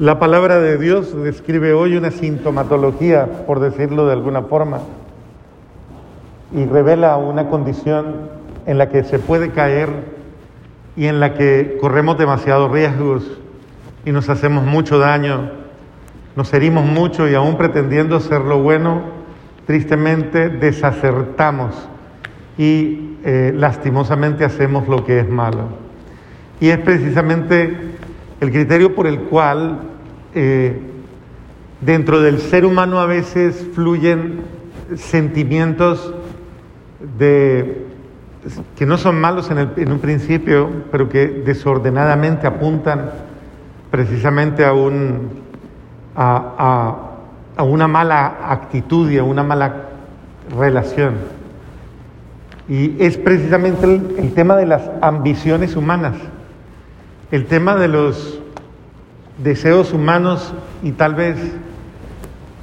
La palabra de Dios describe hoy una sintomatología, por decirlo de alguna forma, y revela una condición en la que se puede caer y en la que corremos demasiados riesgos y nos hacemos mucho daño, nos herimos mucho y aún pretendiendo hacer lo bueno, tristemente desacertamos y eh, lastimosamente hacemos lo que es malo. Y es precisamente el criterio por el cual eh, dentro del ser humano a veces fluyen sentimientos que no son malos en, un principio, pero que desordenadamente apuntan precisamente a, un, a, una mala actitud y a una mala relación. Y es precisamente el tema de las ambiciones humanas el tema de los deseos humanos y tal vez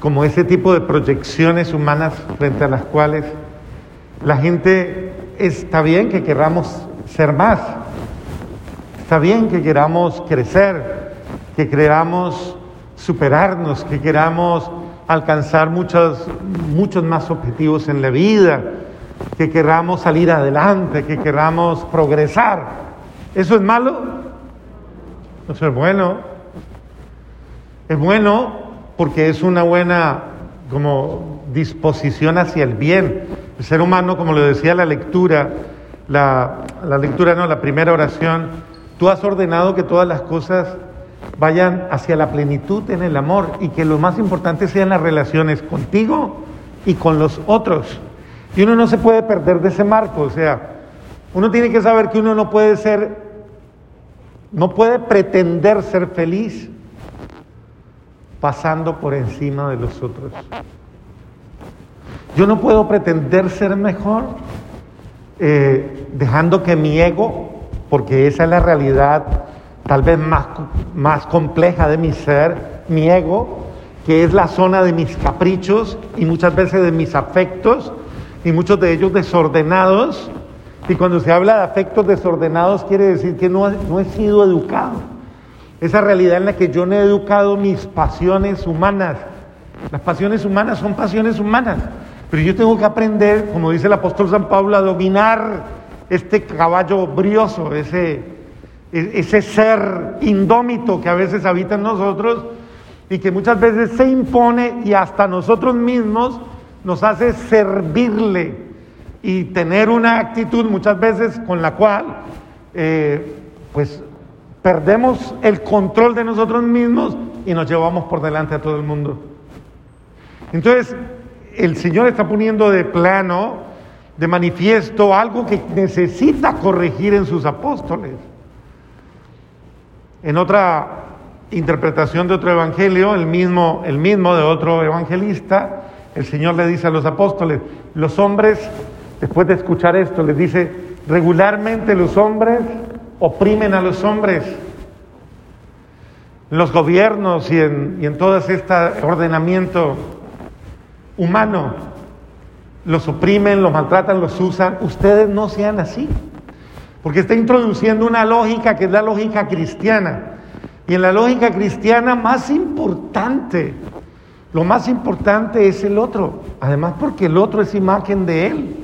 como ese tipo de proyecciones humanas frente a las cuales la gente está bien que queramos ser más, está bien que queramos crecer, que queramos superarnos, que queramos alcanzar muchos, muchos más objetivos en la vida, que queramos salir adelante, que queramos progresar. ¿Eso es malo? Eso es bueno. Es bueno porque es una buena como disposición hacia el bien. El ser humano, como lo decía la lectura, la, la lectura no, la primera oración, tú has ordenado que todas las cosas vayan hacia la plenitud en el amor y que lo más importante sean las relaciones contigo y con los otros. Y uno no se puede perder de ese marco, o sea, uno tiene que saber que uno no puede ser no puede pretender ser feliz pasando por encima de los otros. Yo no puedo pretender ser mejor eh, dejando que mi ego, porque esa es la realidad tal vez más, más compleja de mi ser, mi ego, que es la zona de mis caprichos y muchas veces de mis afectos y muchos de ellos desordenados, y cuando se habla de afectos desordenados quiere decir que no, no he sido educado. Esa realidad en la que yo no he educado mis pasiones humanas. Las pasiones humanas son pasiones humanas. Pero yo tengo que aprender, como dice el apóstol San Pablo, a dominar este caballo brioso, ese, e, ese ser indómito que a veces habita en nosotros y que muchas veces se impone y hasta nosotros mismos nos hace servirle y tener una actitud muchas veces con la cual eh, pues perdemos el control de nosotros mismos y nos llevamos por delante a todo el mundo. Entonces, el Señor está poniendo de plano, de manifiesto, algo que necesita corregir en sus apóstoles. En otra interpretación de otro evangelio, el mismo, el mismo de otro evangelista, el Señor le dice a los apóstoles, los hombres después de escuchar esto, les dice, regularmente los hombres oprimen a los hombres. los gobiernos y en, y en todo este ordenamiento humano, los oprimen, los maltratan, los usan. Ustedes no sean así, porque está introduciendo una lógica que es la lógica cristiana. Y en la lógica cristiana más importante, lo más importante es el otro, además porque el otro es imagen de él.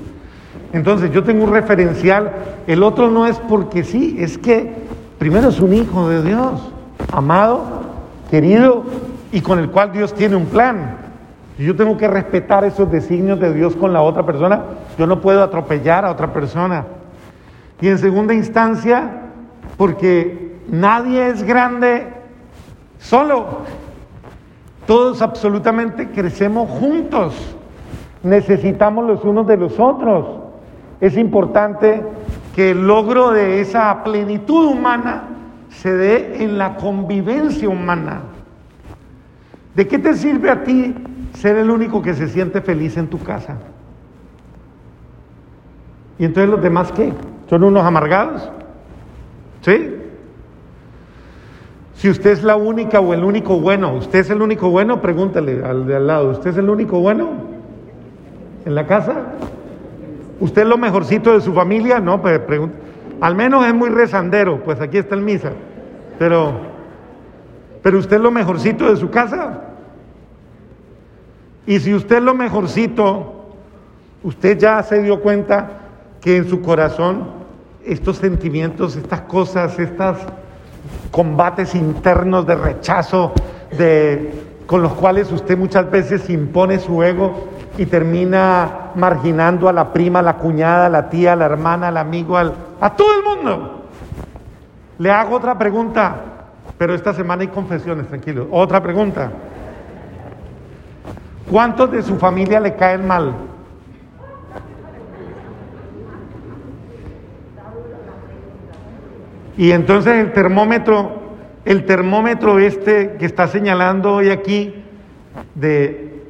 Entonces yo tengo un referencial, el otro no es porque sí, es que primero es un hijo de Dios, amado, querido y con el cual Dios tiene un plan. Yo tengo que respetar esos designios de Dios con la otra persona, yo no puedo atropellar a otra persona. Y en segunda instancia, porque nadie es grande solo, todos absolutamente crecemos juntos, necesitamos los unos de los otros. Es importante que el logro de esa plenitud humana se dé en la convivencia humana. ¿De qué te sirve a ti ser el único que se siente feliz en tu casa? ¿Y entonces los demás qué? ¿Son unos amargados? ¿Sí? Si usted es la única o el único bueno, ¿usted es el único bueno? Pregúntale al de al lado, ¿usted es el único bueno en la casa? ¿Usted es lo mejorcito de su familia? No, pues pregunta. Al menos es muy rezandero, pues aquí está el misa. Pero, pero usted es lo mejorcito de su casa. Y si usted es lo mejorcito, usted ya se dio cuenta que en su corazón estos sentimientos, estas cosas, estos combates internos de rechazo, de, con los cuales usted muchas veces impone su ego y termina marginando a la prima, a la cuñada, a la tía, a la hermana, al amigo, al, a todo el mundo. Le hago otra pregunta, pero esta semana hay confesiones, tranquilo. Otra pregunta. ¿Cuántos de su familia le caen mal? Y entonces el termómetro, el termómetro este que está señalando hoy aquí, de,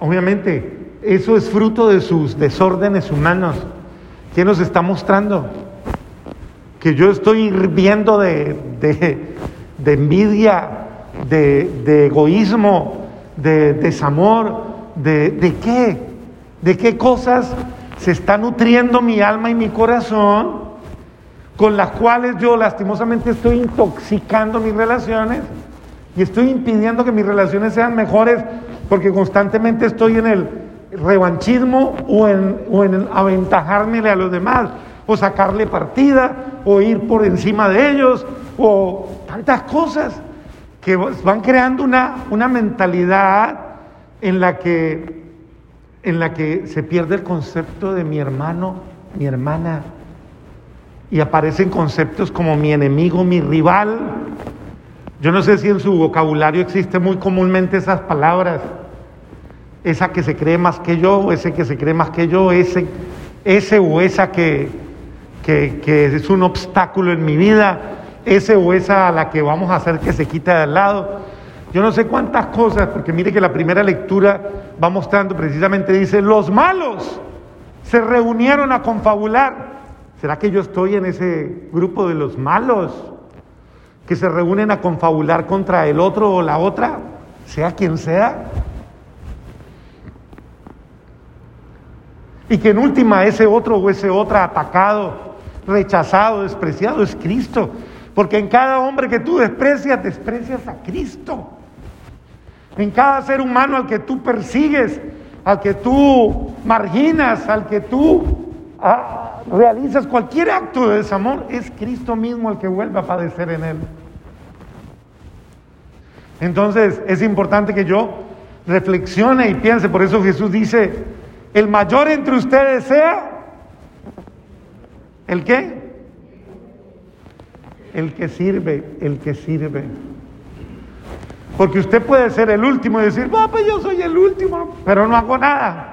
obviamente, eso es fruto de sus desórdenes humanos. ¿Qué nos está mostrando? Que yo estoy hirviendo de, de, envidia, de, de, egoísmo, de desamor, de, de qué? ¿De qué cosas se está nutriendo mi alma y mi corazón? con las cuales yo lastimosamente estoy intoxicando mis relaciones y estoy impidiendo que mis relaciones sean mejores porque constantemente estoy en el revanchismo o en, o en a los demás o sacarle partida o ir por encima de ellos o tantas cosas que van creando una, una mentalidad en la, que, en la que se pierde el concepto de mi hermano, mi hermana, y aparecen conceptos como mi enemigo, mi rival. Yo no sé si en su vocabulario existe muy comúnmente esas palabras, esa que se cree más que yo, ese que se cree más que yo, ese, ese o esa que, que, es un obstáculo en mi vida, ese o esa a la que vamos a hacer que se quite de al lado. Yo no sé cuántas cosas, porque mire que la primera lectura va mostrando precisamente, dice, los malos se reunieron a confabular ¿Será que yo estoy en ese grupo de los malos que se reúnen a confabular contra el otro o la otra, sea quien sea? Y que en última ese otro o ese otra atacado, rechazado, despreciado es Cristo. Porque en cada hombre que tú desprecias, desprecias a Cristo. En cada ser humano al que tú persigues, al que tú marginas, al que tú ah, realizas cualquier acto de desamor, es Cristo mismo el que vuelve a padecer en él. Entonces es importante que yo reflexione y piense, por eso Jesús dice, el mayor entre ustedes sea, ¿el qué? El que sirve, el que sirve. Porque usted puede ser el último y decir, papá, yo soy el último, pero no hago nada.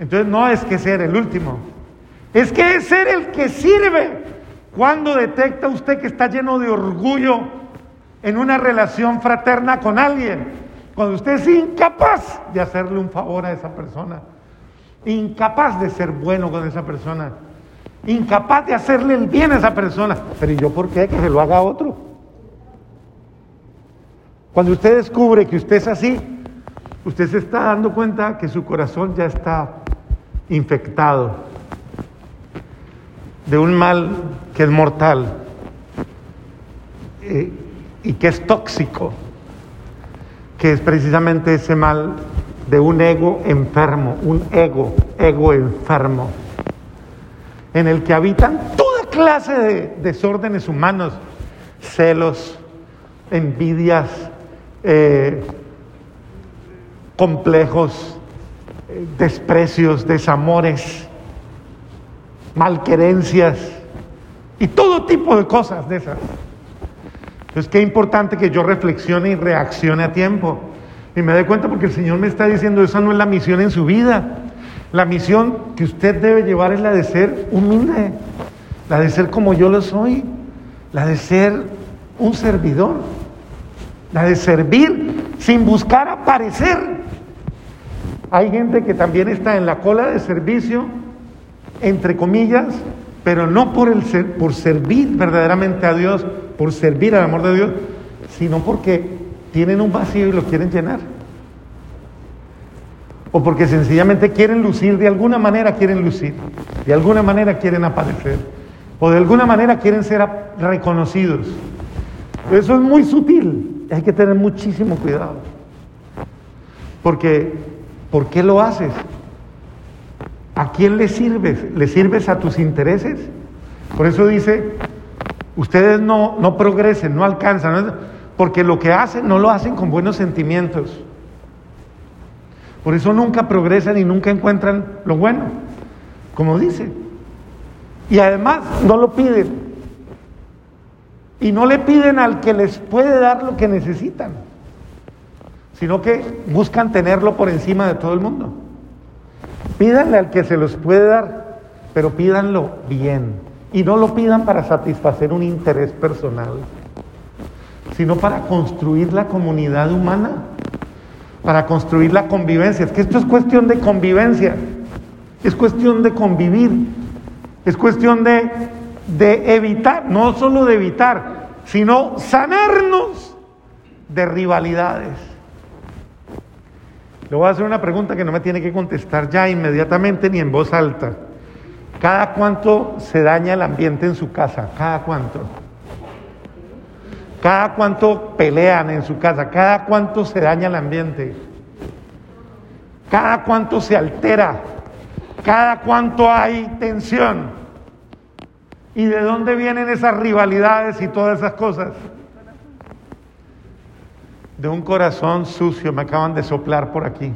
Entonces no es que ser el último, es que es ser el que sirve. Cuando detecta usted que está lleno de orgullo en una relación fraterna con alguien, cuando usted es incapaz de hacerle un favor a esa persona, incapaz de ser bueno con esa persona, incapaz de hacerle el bien a esa persona, pero ¿y yo por qué? Que se lo haga a otro. Cuando usted descubre que usted es así, usted se está dando cuenta que su corazón ya está infectado de un mal que es mortal eh, y que es tóxico, que es precisamente ese mal de un ego enfermo, un ego, ego enfermo, en el que habitan toda clase de desórdenes humanos, celos, envidias, eh, complejos, desprecios, desamores, malquerencias y todo tipo de cosas de esas. Entonces, qué importante que yo reflexione y reaccione a tiempo. Y me dé cuenta porque el Señor me está diciendo, esa no es la misión en su vida. La misión que usted debe llevar es la de ser humilde, la de ser como yo lo soy, la de ser un servidor, la de servir sin buscar aparecer. Hay gente que también está en la cola de servicio, entre comillas, pero no por, el por servir verdaderamente a Dios, por servir al amor de Dios, sino porque tienen un vacío y lo quieren llenar. O porque sencillamente quieren lucir, de alguna manera quieren lucir, de alguna manera quieren aparecer, o de alguna manera quieren ser reconocidos. Eso es muy sutil, hay que tener muchísimo cuidado. Porque, ¿por qué lo haces? ¿A quién le sirves? ¿Le sirves a tus intereses? Por eso dice, ustedes no, no progresen, no alcanzan, porque lo que hacen no lo hacen con buenos sentimientos. Por eso nunca progresan y nunca encuentran lo bueno, como dice. Y además no lo piden. Y no le piden al que les puede dar lo que necesitan, sino que buscan tenerlo por encima de todo el mundo. Pídanle al que se los puede dar, pero pídanlo bien. Y no lo pidan para satisfacer un interés personal, sino para construir la comunidad humana, para construir la convivencia. Es que esto es cuestión de convivencia, es cuestión de convivir, es cuestión de, de evitar, no solo de evitar, sino sanarnos de rivalidades. Le voy a hacer una pregunta que no me tiene que contestar ya inmediatamente ni en voz alta. ¿Cada cuánto se daña el ambiente en su casa? ¿Cada cuánto? ¿Cada cuánto pelean en su casa? ¿Cada cuánto se daña el ambiente? ¿Cada cuánto se altera? ¿Cada cuánto hay tensión? ¿Y de dónde vienen esas rivalidades y todas esas cosas? De un corazón sucio, me acaban de soplar por aquí,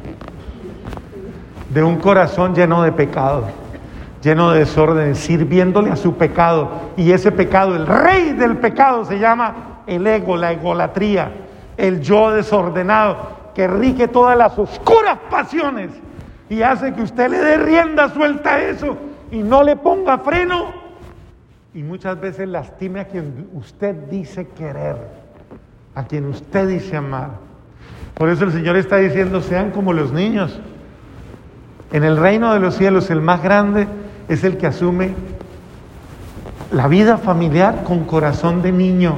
de un corazón lleno de pecado, lleno de desorden, sirviéndole a su pecado. Y ese pecado, el rey del pecado, se llama el ego, la egolatría, el yo desordenado, que rige todas las oscuras pasiones y hace que usted le dé rienda suelta a eso y no le ponga freno y muchas veces lastime a quien usted dice querer a quien usted dice amar. Por eso el Señor está diciendo, sean como los niños. En el reino de los cielos el más grande es el que asume la vida familiar con corazón de niño,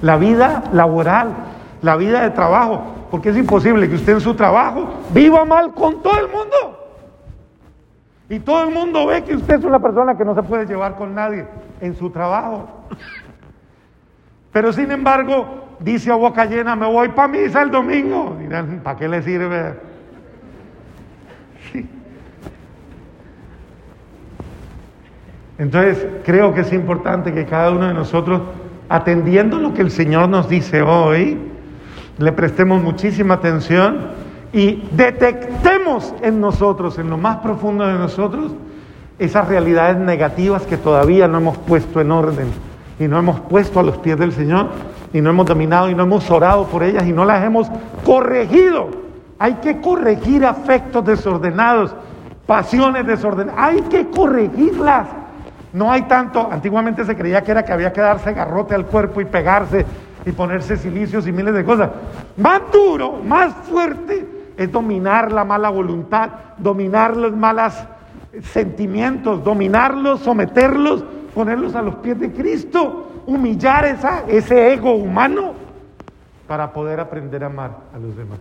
la vida laboral, la vida de trabajo, porque es imposible que usted en su trabajo viva mal con todo el mundo. Y todo el mundo ve que usted es una persona que no se puede llevar con nadie en su trabajo. Pero sin embargo, dice a boca llena, me voy para misa el domingo. ¿para qué le sirve? Entonces, creo que es importante que cada uno de nosotros, atendiendo lo que el Señor nos dice hoy, le prestemos muchísima atención y detectemos en nosotros, en lo más profundo de nosotros, esas realidades negativas que todavía no hemos puesto en orden y no hemos puesto a los pies del Señor y no hemos dominado y no hemos orado por ellas y no las hemos corregido. Hay que corregir afectos desordenados, pasiones desordenadas. Hay que corregirlas. No hay tanto, antiguamente se creía que era que había que darse garrote al cuerpo y pegarse y ponerse silicios y miles de cosas. Más duro, más fuerte es dominar la mala voluntad, dominar los malos sentimientos, dominarlos, someterlos, ponerlos a los pies de Cristo humillar esa, ese ego humano para poder aprender a amar a los demás.